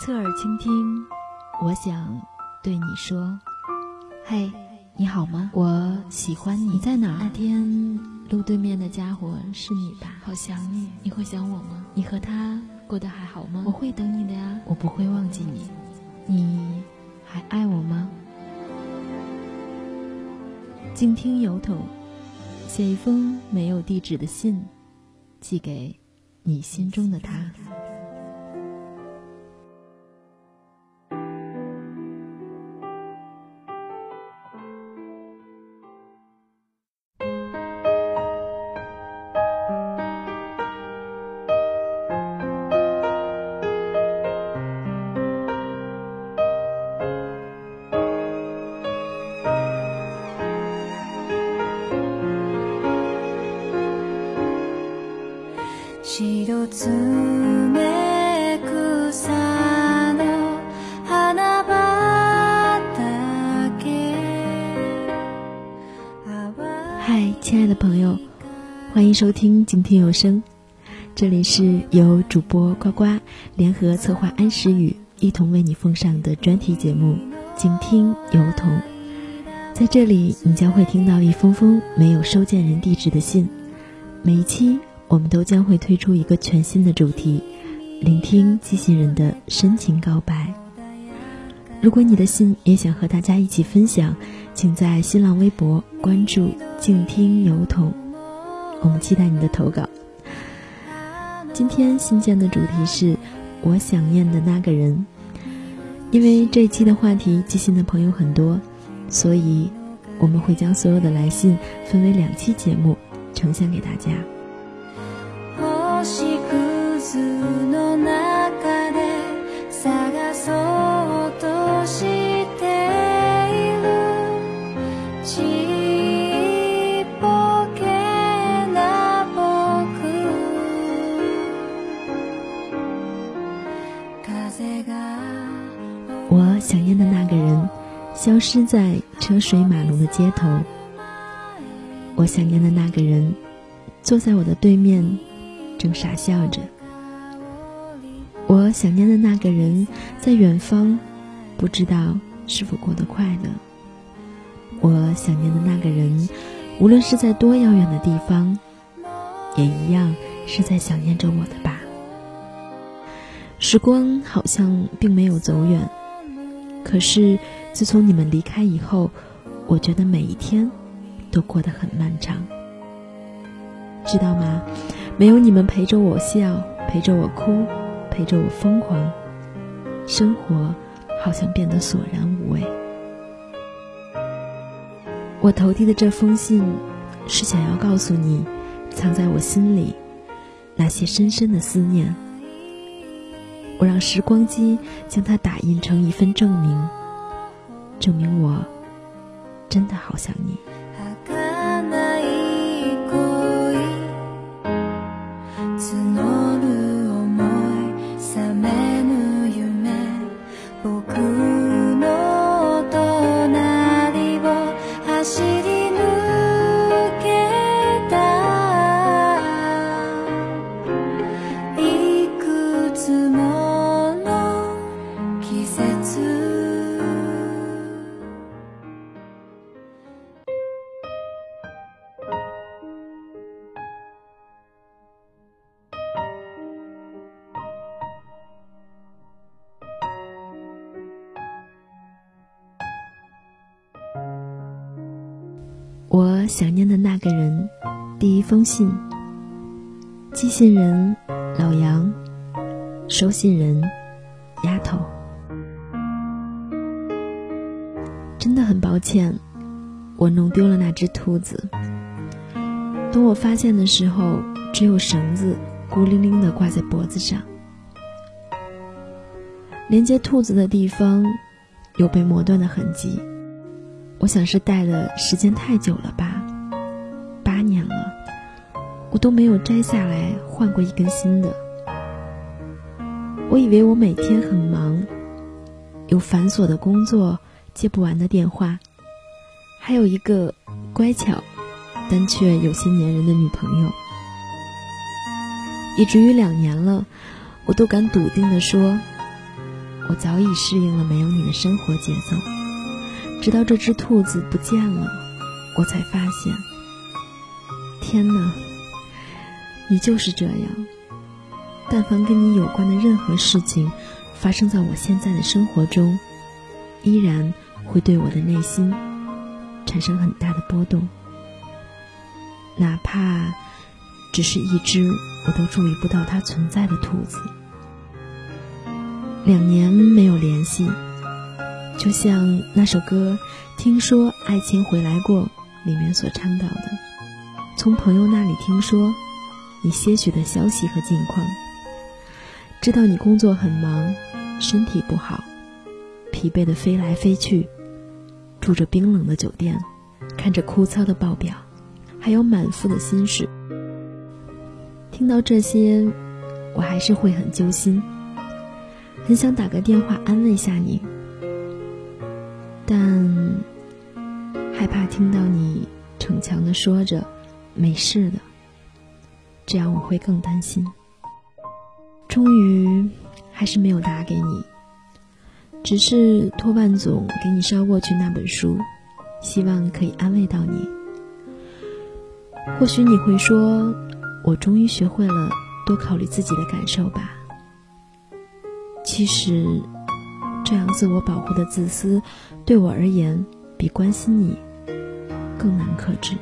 侧耳倾听，我想对你说：嘿，你好吗？我喜欢你。你在哪儿？那天路对面的家伙是你吧？好想你，你会想我吗？你和他过得还好吗？我会等你的呀，我不会忘记你。你还爱我吗？静听邮筒，写一封没有地址的信，寄给你心中的他。收听静听有声。这里是由主播呱呱联合策划安时雨一同为你奉上的专题节目《静听有童》。在这里，你将会听到一封封没有收件人地址的信。每一期，我们都将会推出一个全新的主题，聆听寄信人的深情告白。如果你的信也想和大家一起分享，请在新浪微博关注“静听邮筒”，我们期待你的投稿。今天信件的主题是“我想念的那个人”，因为这一期的话题寄信的朋友很多，所以我们会将所有的来信分为两期节目呈现给大家。消失在车水马龙的街头。我想念的那个人，坐在我的对面，正傻笑着。我想念的那个人，在远方，不知道是否过得快乐。我想念的那个人，无论是在多遥远的地方，也一样是在想念着我的吧。时光好像并没有走远。可是，自从你们离开以后，我觉得每一天都过得很漫长，知道吗？没有你们陪着我笑，陪着我哭，陪着我疯狂，生活好像变得索然无味。我投递的这封信，是想要告诉你，藏在我心里那些深深的思念。我让时光机将它打印成一份证明，证明我真的好想你。想念的那个人，第一封信。寄信人老杨，收信人丫头。真的很抱歉，我弄丢了那只兔子。等我发现的时候，只有绳子孤零零的挂在脖子上，连接兔子的地方有被磨断的痕迹。我想是戴的时间太久了吧，我都没有摘下来换过一根新的。我以为我每天很忙，有繁琐的工作，接不完的电话，还有一个乖巧但却有些粘人的女朋友，以至于两年了，我都敢笃定的说，我早已适应了没有你的生活节奏。直到这只兔子不见了，我才发现，天哪，你就是这样。但凡跟你有关的任何事情发生在我现在的生活中，依然会对我的内心产生很大的波动，哪怕只是一只我都注意不到它存在的兔子。两年没有联系，就像那首歌《听说爱情回来过》里面所倡导的，从朋友那里听说你些许的消息和近况，知道你工作很忙，身体不好，疲惫的飞来飞去，住着冰冷的酒店，看着枯燥的报表，还有满腹的心事。听到这些，我还是会很揪心。很想打个电话安慰下你，但害怕听到你逞强的说着“没事的”，这样我会更担心。终于还是没有打给你，只是托万总给你捎过去那本书，希望可以安慰到你。或许你会说：“我终于学会了多考虑自己的感受吧。”其实，这样自我保护的自私，对我而言，比关心你更难克制。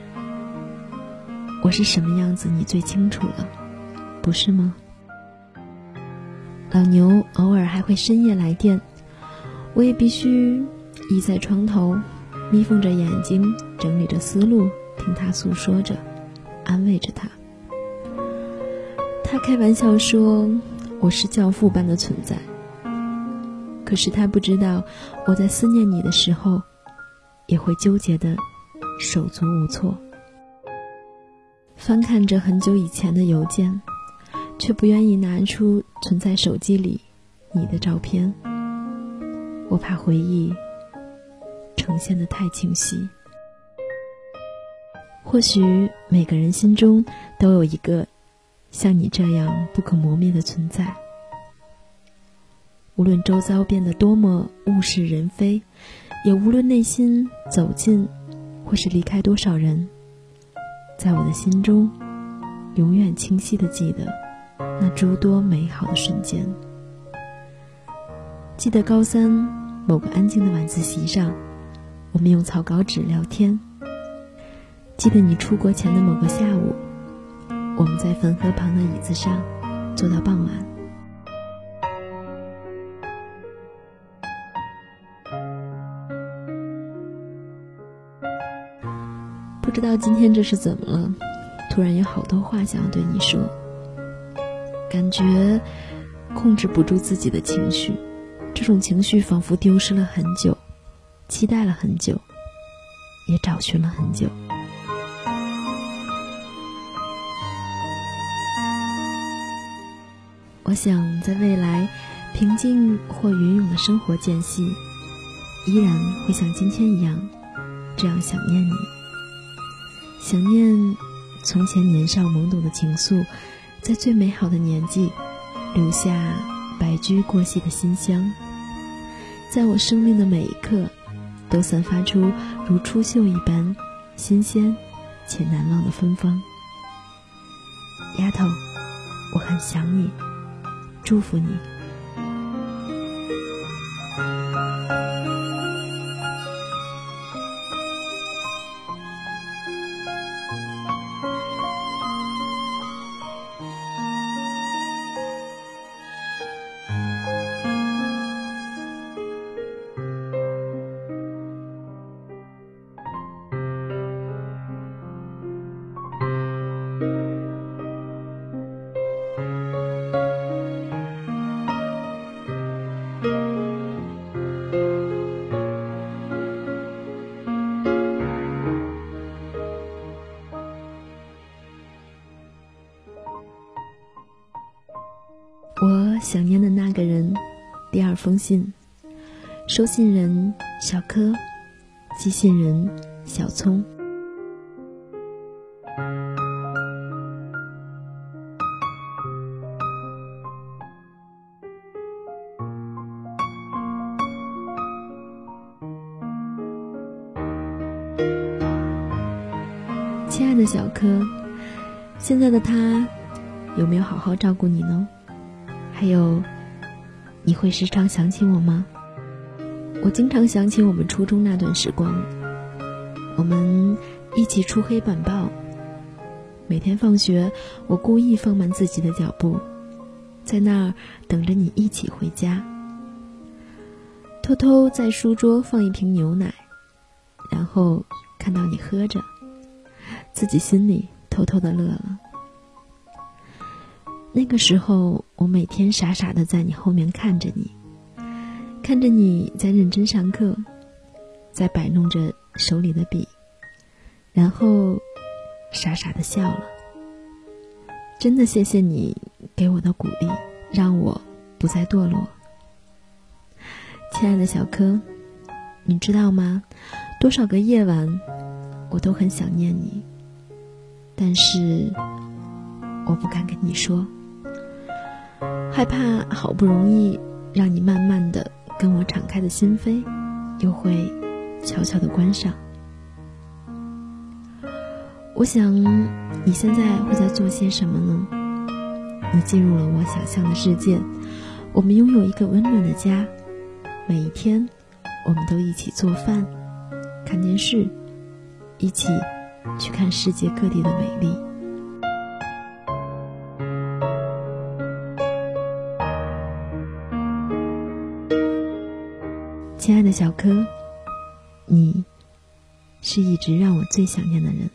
我是什么样子，你最清楚了，不是吗？老牛偶尔还会深夜来电，我也必须倚在床头，眯缝着眼睛，整理着思路，听他诉说着，安慰着他。他开玩笑说。我是教父般的存在，可是他不知道，我在思念你的时候，也会纠结的手足无措。翻看着很久以前的邮件，却不愿意拿出存在手机里你的照片。我怕回忆呈现的太清晰。或许每个人心中都有一个。像你这样不可磨灭的存在，无论周遭变得多么物是人非，也无论内心走进或是离开多少人，在我的心中，永远清晰的记得那诸多美好的瞬间。记得高三某个安静的晚自习上，我们用草稿纸聊天。记得你出国前的某个下午。我们在汾河旁的椅子上坐到傍晚。知道今天这是怎么了，突然有好多话想要对你说。感觉控制不住自己的情绪，这种情绪仿佛丢失了很久，期待了很久，也找寻了很久。我想在未来，平静或云涌的生活间隙，依然会像今天一样，这样想念你。想念从前年少懵懂的情愫，在最美好的年纪，留下白驹过隙的馨香，在我生命的每一刻，都散发出如初秀一般新鲜且难忘的芬芳。丫头，我很想你。祝福你。封信。收信人小柯寄信人小聪。亲爱的小柯现在的他有没有好好照顾你呢？还有你会时常想起我吗？我经常想起我们初中那段时光，我们一起出黑板报。每天放学，我故意放慢自己的脚步，在那儿等着你一起回家。偷偷在书桌放一瓶牛奶，然后看到你喝着，自己心里偷偷的乐了。那个时候，我每天傻傻的在你后面看着你，看着你在认真上课，在摆弄着手里的笔，然后。傻傻的笑了，真的谢谢你给我的鼓励，让我不再堕落。亲爱的小柯，你知道吗？多少个夜晚，我都很想念你，但是我不敢跟你说，害怕好不容易让你慢慢的跟我敞开的心扉，又会悄悄的关上。我想，你现在会在做些什么呢？你进入了我想象的世界，我们拥有一个温暖的家，每一天，我们都一起做饭、看电视，一起去看世界各地的美丽。亲爱的小柯，你是一直让我最想念的人。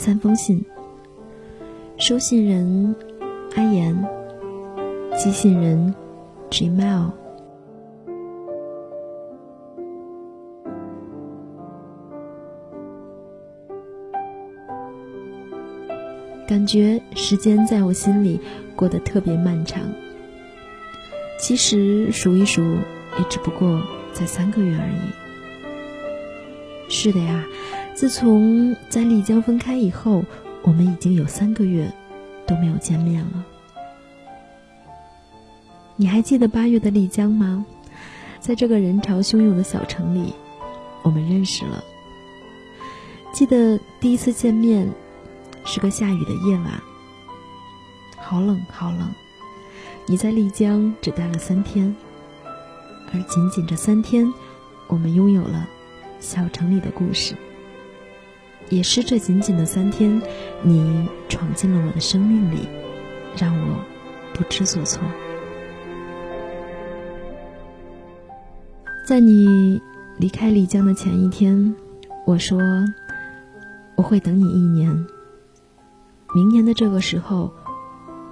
三封信。收信人阿言，寄信人 Gmail。感觉时间在我心里过得特别漫长。其实数一数，也只不过才三个月而已。是的呀。自从在丽江分开以后，我们已经有三个月都没有见面了。你还记得八月的丽江吗？在这个人潮汹涌的小城里，我们认识了。记得第一次见面是个下雨的夜晚，好冷好冷。你在丽江只待了三天，而仅仅这三天，我们拥有了小城里的故事。也是这仅仅的三天，你闯进了我的生命里，让我不知所措。在你离开丽江的前一天，我说我会等你一年，明年的这个时候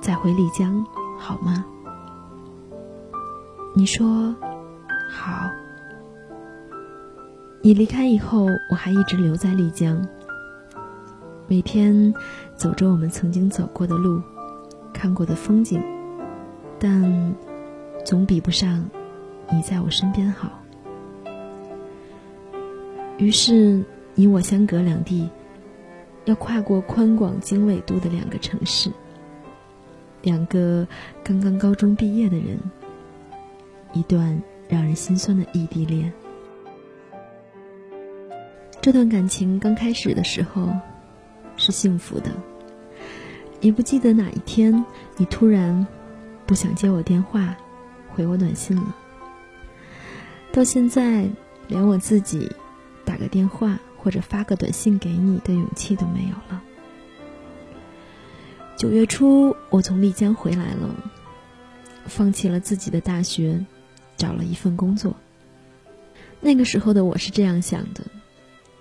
再回丽江，好吗？你说好。你离开以后，我还一直留在丽江。每天走着我们曾经走过的路，看过的风景，但总比不上你在我身边好。于是你我相隔两地，要跨过宽广经纬度的两个城市，两个刚刚高中毕业的人，一段让人心酸的异地恋。这段感情刚开始的时候。是幸福的。也不记得哪一天，你突然不想接我电话，回我短信了。到现在，连我自己打个电话或者发个短信给你的勇气都没有了。九月初，我从丽江回来了，放弃了自己的大学，找了一份工作。那个时候的我是这样想的。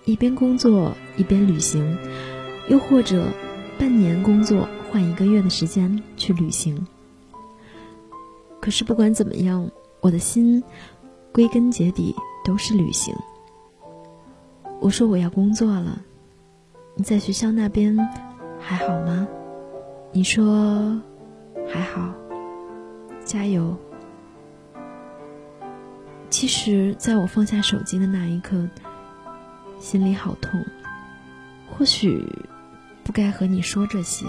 一边工作一边旅行，又或者半年工作换一个月的时间去旅行。可是不管怎么样，我的心归根结底都是旅行。我说我要工作了，你在学校那边还好吗？你说还好，加油。其实，在我放下手机的那一刻，心里好痛。或许不该和你说这些，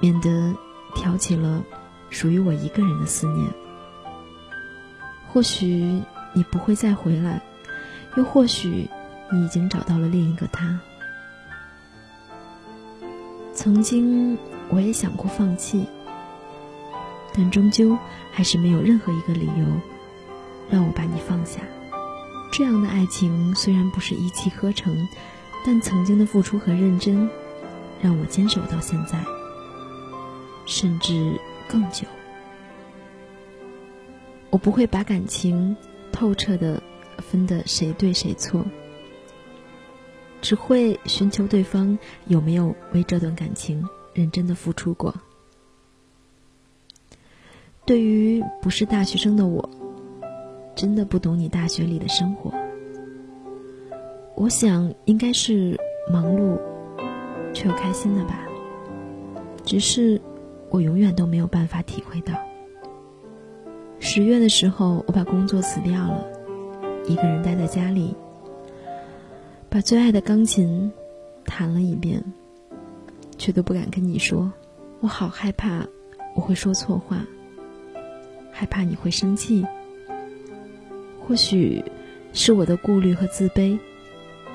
免得挑起了属于我一个人的思念。或许你不会再回来，又或许你已经找到了另一个他。曾经我也想过放弃，但终究还是没有任何一个理由。让我把你放下。这样的爱情虽然不是一气呵成，但曾经的付出和认真，让我坚守到现在，甚至更久。我不会把感情透彻的分得谁对谁错，只会寻求对方有没有为这段感情认真的付出过。对于不是大学生的我。真的不懂你大学里的生活，我想应该是忙碌却又开心的吧。只是我永远都没有办法体会到。十月的时候，我把工作辞掉了，一个人待在家里，把最爱的钢琴弹了一遍，却都不敢跟你说。我好害怕我会说错话，害怕你会生气。或许是我的顾虑和自卑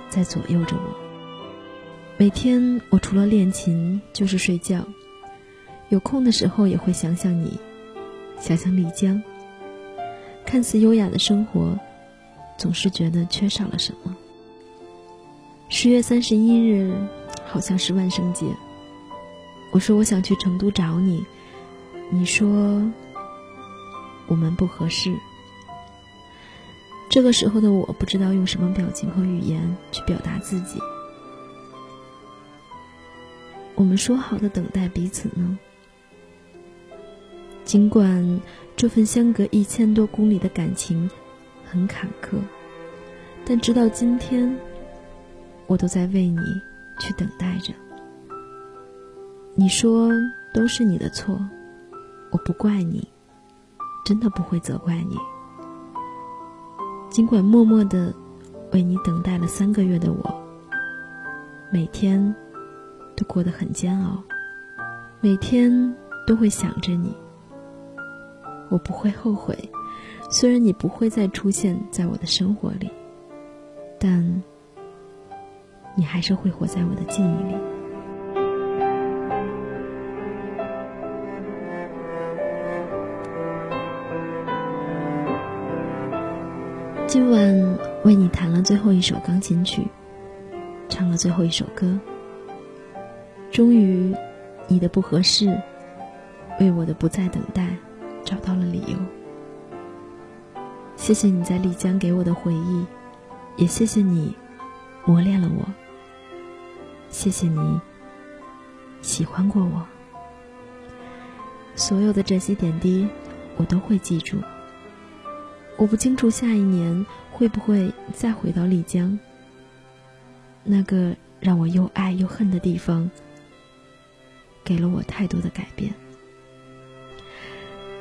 在左右着我。每天我除了练琴就是睡觉，有空的时候也会想想你，想想丽江。看似优雅的生活，总是觉得缺少了什么。十月三十一日，好像是万圣节。我说我想去成都找你，你说我们不合适。这个时候的我不知道用什么表情和语言去表达自己。我们说好的等待彼此呢？尽管这份相隔一千多公里的感情很坎坷，但直到今天，我都在为你去等待着。你说都是你的错，我不怪你，真的不会责怪你。尽管默默的为你等待了三个月的我，每天都过得很煎熬，每天都会想着你。我不会后悔，虽然你不会再出现在我的生活里，但你还是会活在我的记忆里。今晚为你弹了最后一首钢琴曲，唱了最后一首歌。终于，你的不合适，为我的不再等待找到了理由。谢谢你在丽江给我的回忆，也谢谢你磨练了我。谢谢你喜欢过我，所有的这些点滴，我都会记住。我不清楚下一年会不会再回到丽江，那个让我又爱又恨的地方，给了我太多的改变。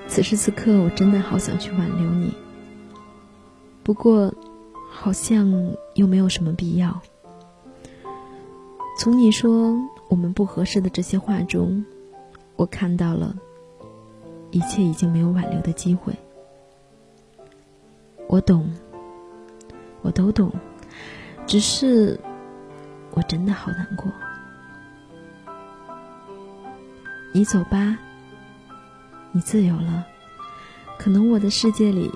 此时此刻，我真的好想去挽留你，不过好像又没有什么必要。从你说我们不合适的这些话中，我看到了，一切已经没有挽留的机会。我懂，我都懂，只是我真的好难过。你走吧，你自由了。可能我的世界里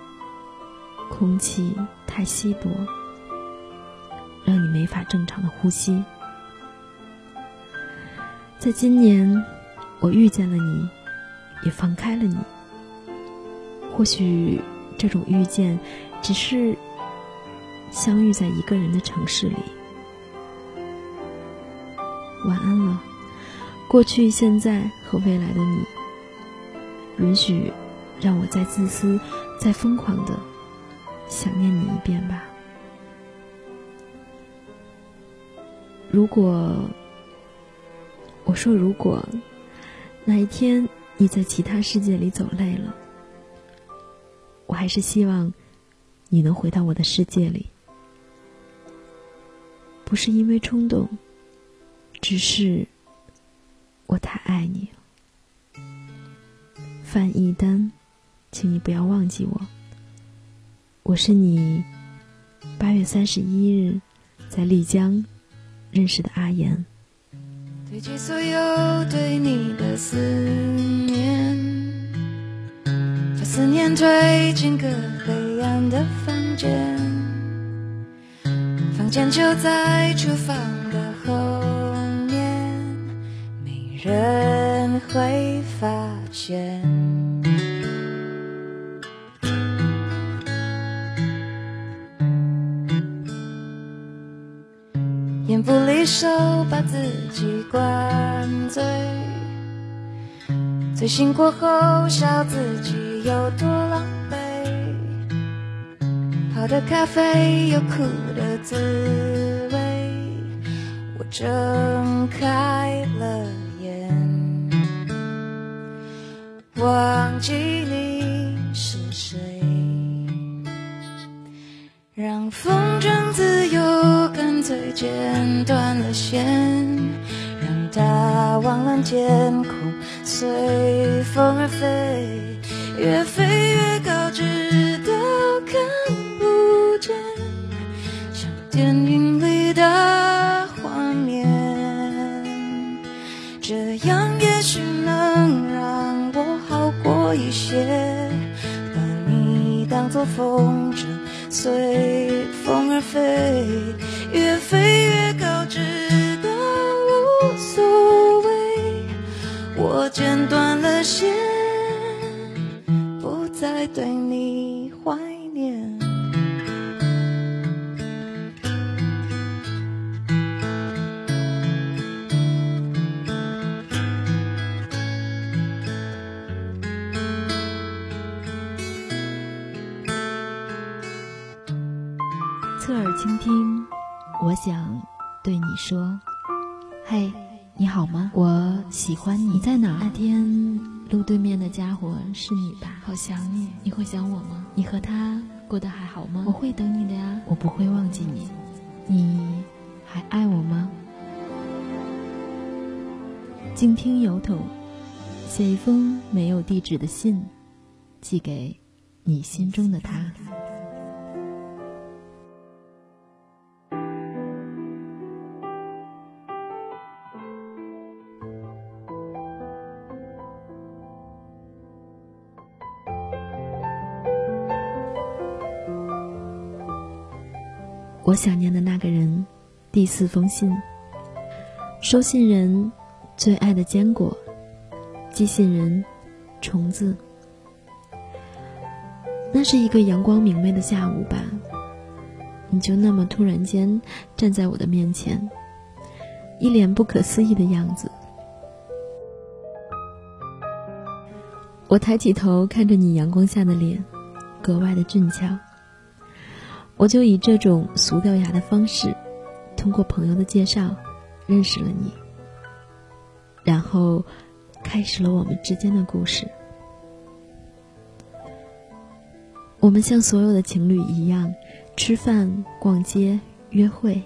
空气太稀薄，让你没法正常的呼吸。在今年，我遇见了你，也放开了你。或许这种遇见。只是相遇在一个人的城市里。晚安了，过去、现在和未来的你。允许让我再自私、再疯狂的想念你一遍吧。如果我说如果哪一天你在其他世界里走累了，我还是希望你能回到我的世界里。不是因为冲动，只是我太爱你了。范一丹，请你不要忘记我。我是你八月三十一日在丽江认识的阿言。堆积所有对你的思念，把思念推进个黑暗的房间。房间就在厨房的后，人会发现。烟不离手，把自己灌醉，醉醒过后笑自己有多狼狈。泡的咖啡有苦的滋味，我睁开了忘记你是谁，让风筝自由，干脆剪断了线，让大网蓝天空随风而飞，越飞越高，直到看不见。像电影做风筝，随风而飞，越飞越高，直到无所谓。我剪断了线，不再对你想对你说：“嘿，你好吗？我喜欢你。你在哪？那天路对面的家伙是你吧？好想你，你会想我吗？你和他过得还好吗？我会等你的呀，我不会忘记你。你还爱我吗？”静听邮筒，写一封没有地址的信，寄给你心中的他。我想念的那个人，第四封信。收信人，最爱的坚果。寄信人，虫子。那是一个阳光明媚的下午吧，你就那么突然间站在我的面前，一脸不可思议的样子。我抬起头看着你阳光下的脸，格外的俊俏。我就以这种俗掉牙的方式，通过朋友的介绍，认识了你，然后开始了我们之间的故事。我们像所有的情侣一样，吃饭、逛街、约会，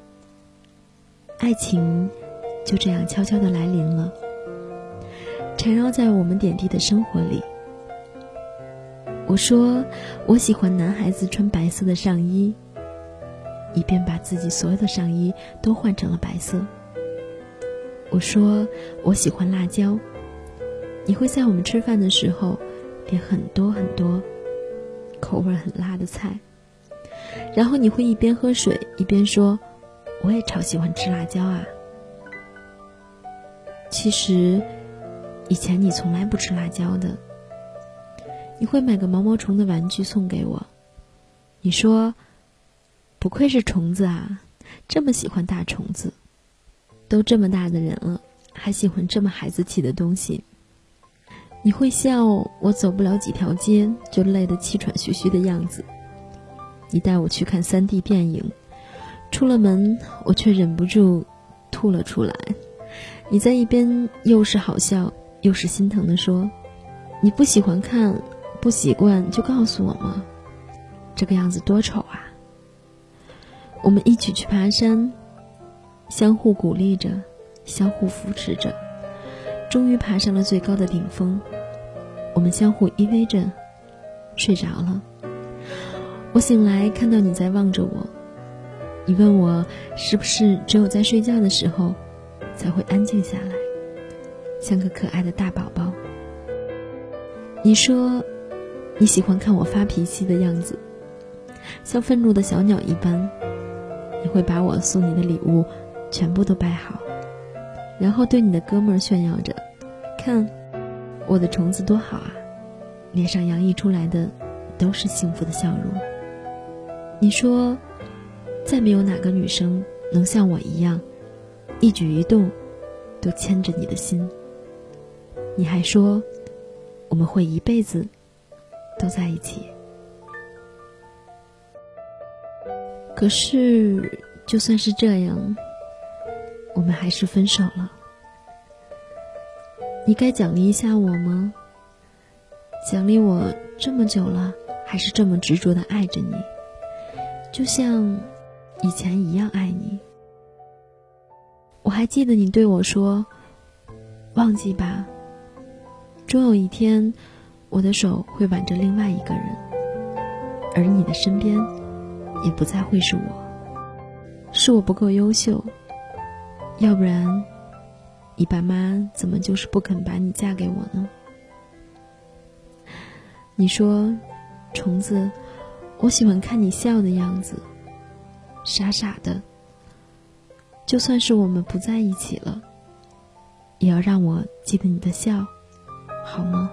爱情就这样悄悄的来临了，缠绕在我们点滴的生活里。我说，我喜欢男孩子穿白色的上衣，以便把自己所有的上衣都换成了白色。我说，我喜欢辣椒，你会在我们吃饭的时候点很多很多口味很辣的菜，然后你会一边喝水一边说：“我也超喜欢吃辣椒啊。”其实，以前你从来不吃辣椒的。你会买个毛毛虫的玩具送给我，你说，不愧是虫子啊，这么喜欢大虫子。都这么大的人了，还喜欢这么孩子气的东西。你会笑我走不了几条街就累得气喘吁吁的样子。你带我去看三 D 电影，出了门我却忍不住吐了出来。你在一边又是好笑又是心疼的说：“你不喜欢看，不习惯就告诉我嘛，这个样子多丑啊！”我们一起去爬山，相互鼓励着，相互扶持着。终于爬上了最高的顶峰，我们相互依偎着，睡着了。我醒来看到你在望着我，你问我是不是只有在睡觉的时候才会安静下来，像个可爱的大宝宝。你说你喜欢看我发脾气的样子，像愤怒的小鸟一般。你会把我送你的礼物全部都摆好。然后对你的哥们炫耀着，看，我的虫子多好啊！脸上洋溢出来的都是幸福的笑容。你说，再没有哪个女生能像我一样，一举一动都牵着你的心。你还说，我们会一辈子都在一起。可是，就算是这样。我们还是分手了。你该奖励一下我吗？奖励我这么久了，还是这么执着的爱着你，就像以前一样爱你。我还记得你对我说：“忘记吧，终有一天，我的手会挽着另外一个人，而你的身边也不再会是我，是我不够优秀。”要不然，你爸妈怎么就是不肯把你嫁给我呢？你说，虫子，我喜欢看你笑的样子，傻傻的。就算是我们不在一起了，也要让我记得你的笑，好吗？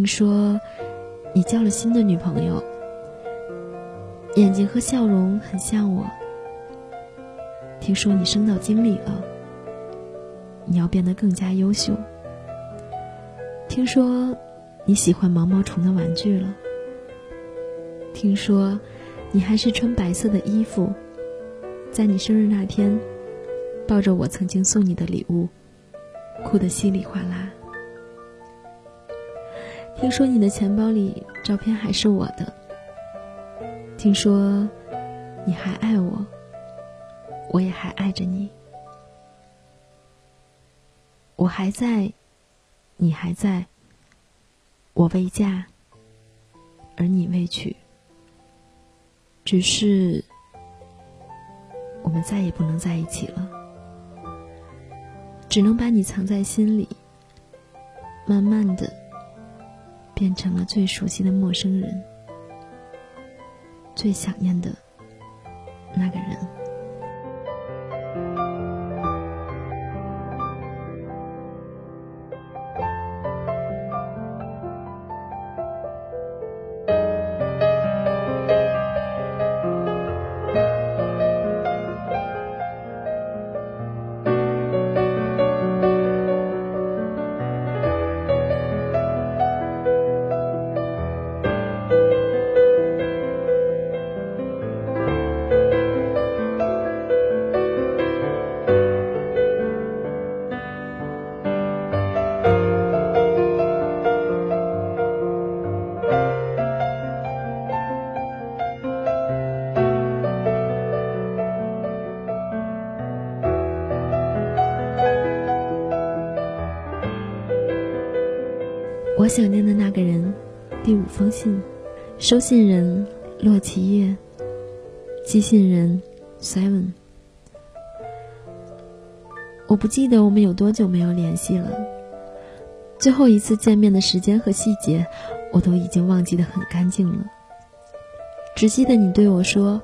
听说你交了新的女朋友，眼睛和笑容很像我。听说你升到经理了，你要变得更加优秀。听说你喜欢毛毛虫的玩具了。听说你还是穿白色的衣服。在你生日那天，抱着我曾经送你的礼物，哭得稀里哗啦。听说你的钱包里照片还是我的。听说你还爱我，我也还爱着你。我还在，你还在。我未嫁，而你未娶。只是。我们再也不能在一起了，只能把你藏在心里，慢慢的变成了最熟悉的陌生人，最想念的那个人。收信人洛奇叶，寄信人 Seven。我不记得我们有多久没有联系了，最后一次见面的时间和细节，我都已经忘记的很干净了。只记得你对我说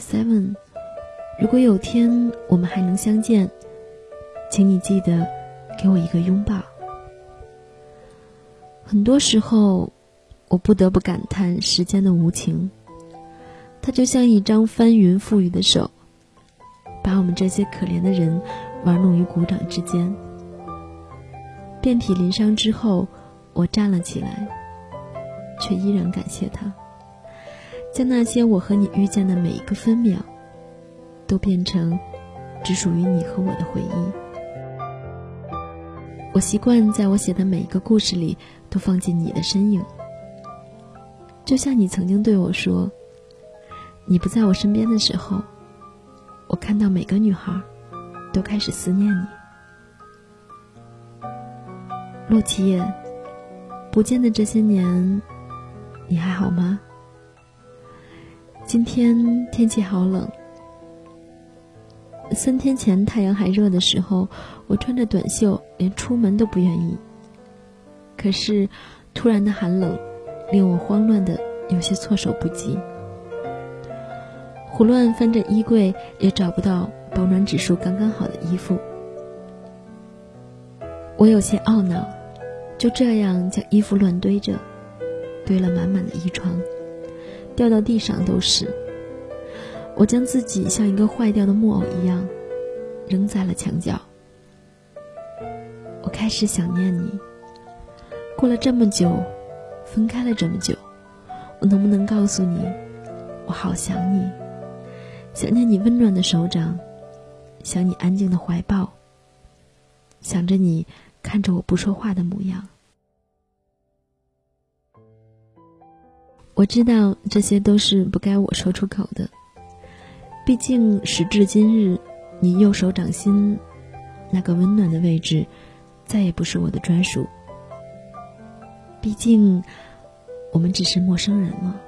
：“Seven，如果有天我们还能相见，请你记得给我一个拥抱。”很多时候，我不得不感叹时间的无情。它就像一张翻云覆雨的手，把我们这些可怜的人玩弄于股掌之间。遍体鳞伤之后，我站了起来，却依然感谢他，将那些我和你遇见的每一个分秒，都变成只属于你和我的回忆。我习惯在我写的每一个故事里都放进你的身影，就像你曾经对我说。你不在我身边的时候，我看到每个女孩都开始思念你。陆琪叶，不见的这些年，你还好吗？今天天气好冷。三天前太阳还热的时候，我穿着短袖，连出门都不愿意。可是，突然的寒冷，令我慌乱的有些措手不及。胡乱翻着衣柜，也找不到保暖指数刚刚好的衣服。我有些懊恼，就这样将衣服乱堆着，堆了满满的衣床，掉到地上都是。我将自己像一个坏掉的木偶一样，扔在了墙角。我开始想念你。过了这么久，分开了这么久，我能不能告诉你，我好想你？想念你温暖的手掌，想你安静的怀抱，想着你看着我不说话的模样。我知道这些都是不该我说出口的，毕竟时至今日，你右手掌心那个温暖的位置，再也不是我的专属。毕竟，我们只是陌生人了。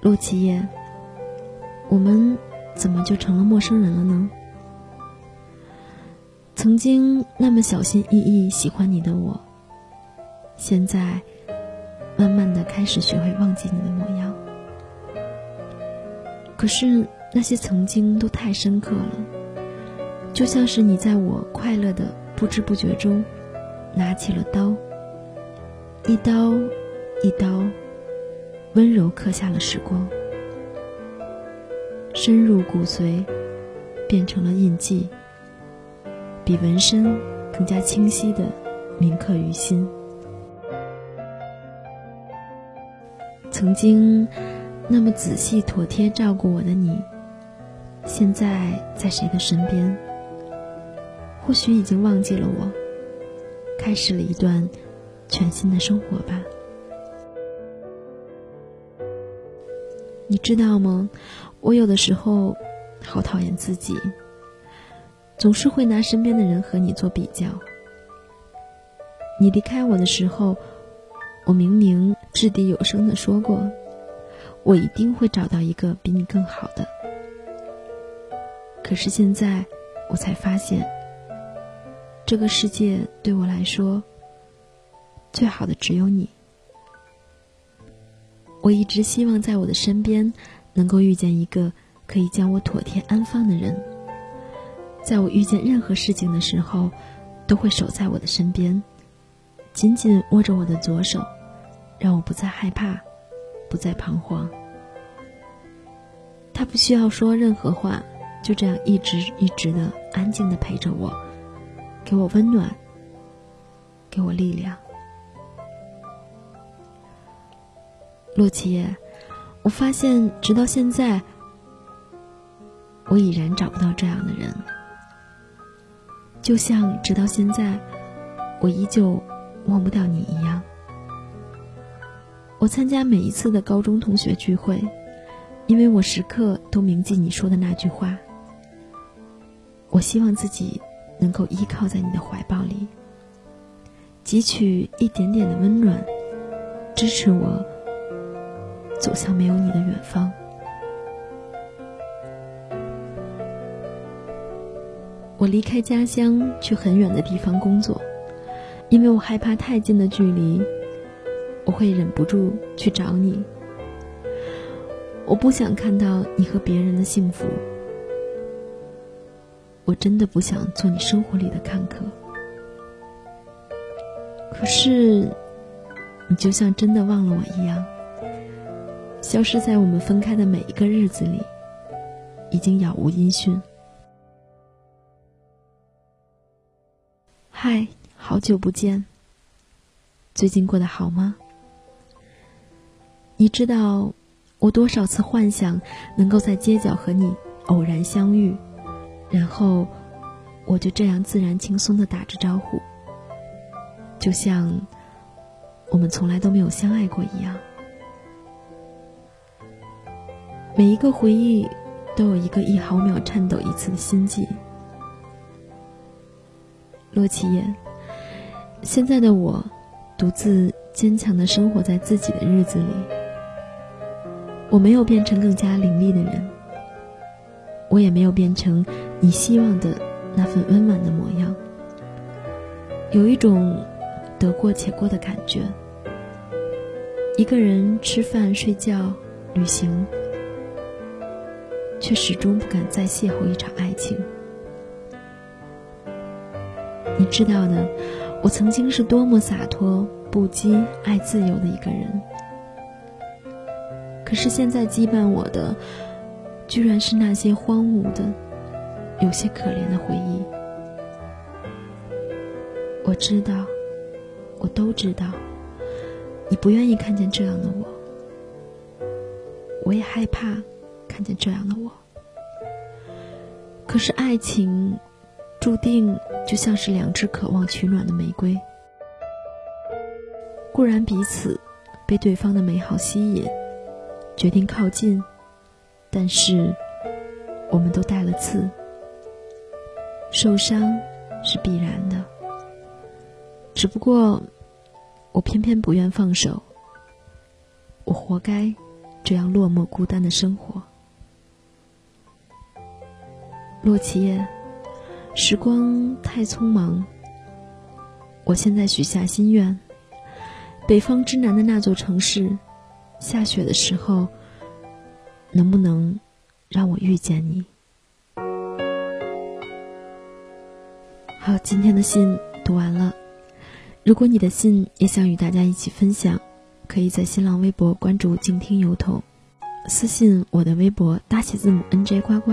陆琪叶，我们怎么就成了陌生人了呢？曾经那么小心翼翼喜欢你的我，现在慢慢的开始学会忘记你的模样。可是那些曾经都太深刻了，就像是你在我快乐的不知不觉中，拿起了刀，一刀，一刀。温柔刻下了时光，深入骨髓，变成了印记，比纹身更加清晰的铭刻于心。曾经那么仔细妥帖照顾我的你，现在在谁的身边？或许已经忘记了我，开始了一段全新的生活吧。你知道吗？我有的时候好讨厌自己，总是会拿身边的人和你做比较。你离开我的时候，我明明掷地有声的说过，我一定会找到一个比你更好的。可是现在，我才发现，这个世界对我来说，最好的只有你。我一直希望在我的身边，能够遇见一个可以将我妥帖安放的人。在我遇见任何事情的时候，都会守在我的身边，紧紧握着我的左手，让我不再害怕，不再彷徨。他不需要说任何话，就这样一直一直的安静的陪着我，给我温暖，给我力量。洛奇，我发现直到现在，我已然找不到这样的人。就像直到现在，我依旧忘不掉你一样。我参加每一次的高中同学聚会，因为我时刻都铭记你说的那句话。我希望自己能够依靠在你的怀抱里，汲取一点点的温暖，支持我。走向没有你的远方。我离开家乡，去很远的地方工作，因为我害怕太近的距离，我会忍不住去找你。我不想看到你和别人的幸福，我真的不想做你生活里的看客。可是，你就像真的忘了我一样，消失在我们分开的每一个日子里，已经杳无音讯。嗨，好久不见，最近过得好吗？你知道？我多少次幻想能够在街角和你偶然相遇，然后我就这样自然轻松的打着招呼，就像我们从来都没有相爱过一样。每一个回忆都有一个一毫秒颤抖一次的心悸。洛奇叶，现在的我独自坚强的生活在自己的日子里。我没有变成更加凌厉的人，我也没有变成你希望的那份温暖的模样。有一种得过且过的感觉。一个人吃饭、睡觉、旅行，却始终不敢再邂逅一场爱情。你知道的，我曾经是多么洒脱、不羁、爱自由的一个人。可是现在羁绊我的，居然是那些荒芜的、有些可怜的回忆。我知道，我都知道，你不愿意看见这样的我，我也害怕看见这样的我。可是爱情，注定就像是两只渴望取暖的玫瑰，固然彼此被对方的美好吸引。决定靠近，但是我们都带了刺，受伤是必然的。只不过我偏偏不愿放手，我活该这样落寞孤单的生活。洛奇叶，时光太匆忙，我现在许下心愿，北方之南的那座城市。下雪的时候，能不能让我遇见你？好，今天的信读完了。如果你的信也想与大家一起分享，可以在新浪微博关注“静听油头”，私信我的微博大写字母 N J 呱呱，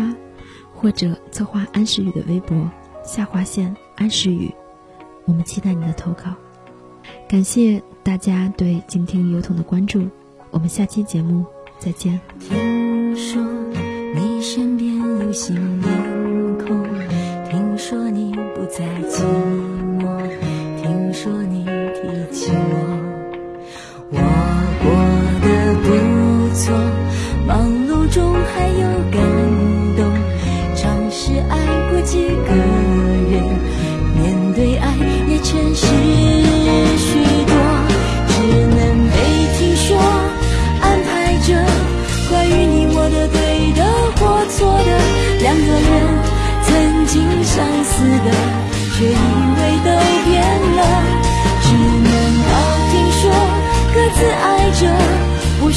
或者策划安时雨的微博下划线安时雨。我们期待你的投稿。感谢大家对静听油桶的关注。我们下期节目再见。说你身边有新面孔，听说你不再寂寞，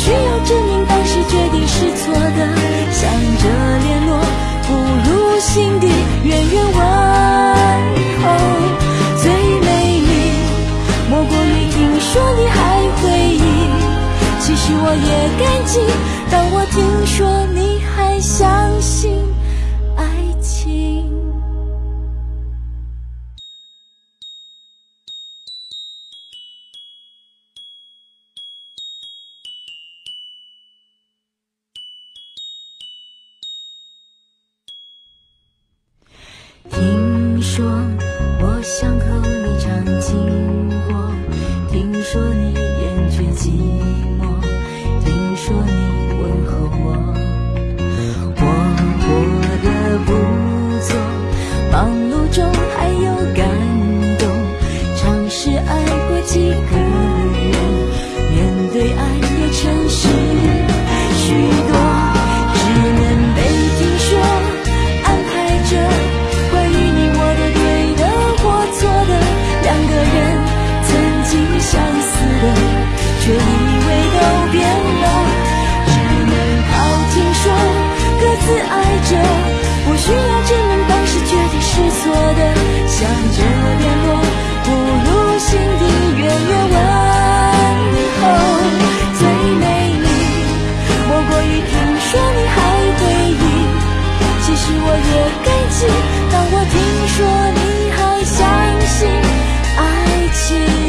需要证明当时决定是错的。想着联络，不如心底远远问候。最美丽莫过于听说你还回忆，其实我也感激，我也感激。当我听说你还相信爱情。